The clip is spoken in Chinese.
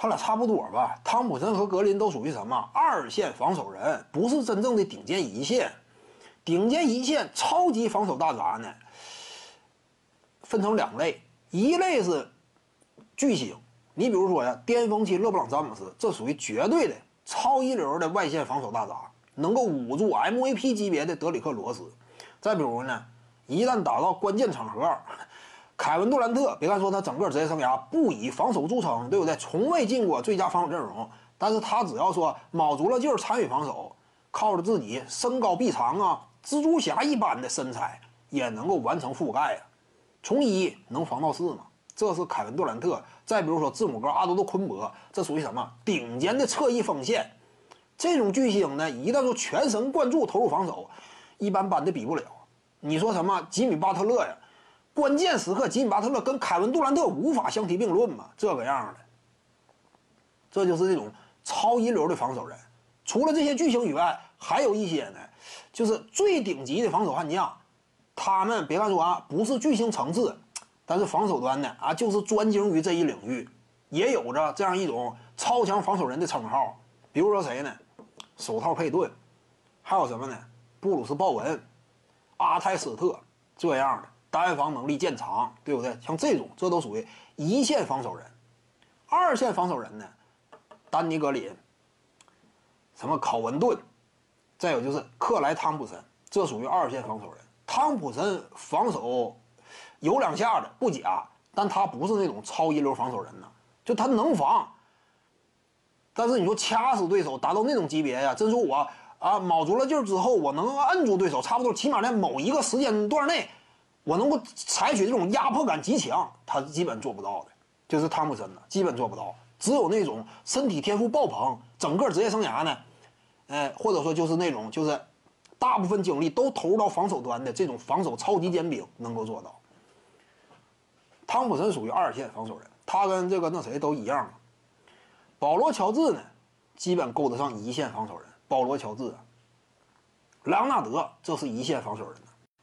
他俩差不多吧。汤普森和格林都属于什么二线防守人，不是真正的顶尖一线。顶尖一线超级防守大闸呢，分成两类，一类是巨星，你比如说呀，巅峰期勒布朗詹姆斯，这属于绝对的超一流的外线防守大闸，能够捂住 MVP 级别的德里克罗斯。再比如呢，一旦打到关键场合，凯文杜兰特，别看说他整个职业生涯不以防守著称，对不对？从未进过最佳防守阵容，但是他只要说卯足了劲儿参与防守，靠着自己身高臂长啊，蜘蛛侠一般的身材，也能够完成覆盖啊。从一能防到四嘛，这是凯文杜兰特。再比如说字母哥阿多特昆博，这属于什么顶尖的侧翼锋线？这种巨星呢，一旦说全神贯注投入防守，一般般的比不了。你说什么吉米巴特勒呀？关键时刻吉米巴特勒跟凯文杜兰特无法相提并论嘛？这个样的，这就是这种超一流的防守人。除了这些巨星以外，还有一些呢，就是最顶级的防守悍将。他们别看说啊，不是巨星层次，但是防守端呢啊，就是专精于这一领域，也有着这样一种超强防守人的称号。比如说谁呢？手套佩顿，还有什么呢？布鲁斯鲍文、阿泰斯特这样的单防能力见长，对不对？像这种，这都属于一线防守人。二线防守人呢，丹尼格林、什么考文顿，再有就是克莱汤普森，这属于二线防守人。汤普森防守有两下的不假，但他不是那种超一流防守人呢，就他能防，但是你说掐死对手达到那种级别呀，真说我啊卯足了劲儿之后，我能摁住对手，差不多起码在某一个时间段内，我能够采取这种压迫感极强，他基本做不到的，就是汤普森呢，基本做不到。只有那种身体天赋爆棚，整个职业生涯呢，呃，或者说就是那种就是。大部分精力都投入到防守端的这种防守超级尖兵能够做到。汤普森属于二线防守人，他跟这个那谁都一样。保罗乔治呢，基本够得上一线防守人。保罗乔治啊，莱昂纳德这是一线防守人。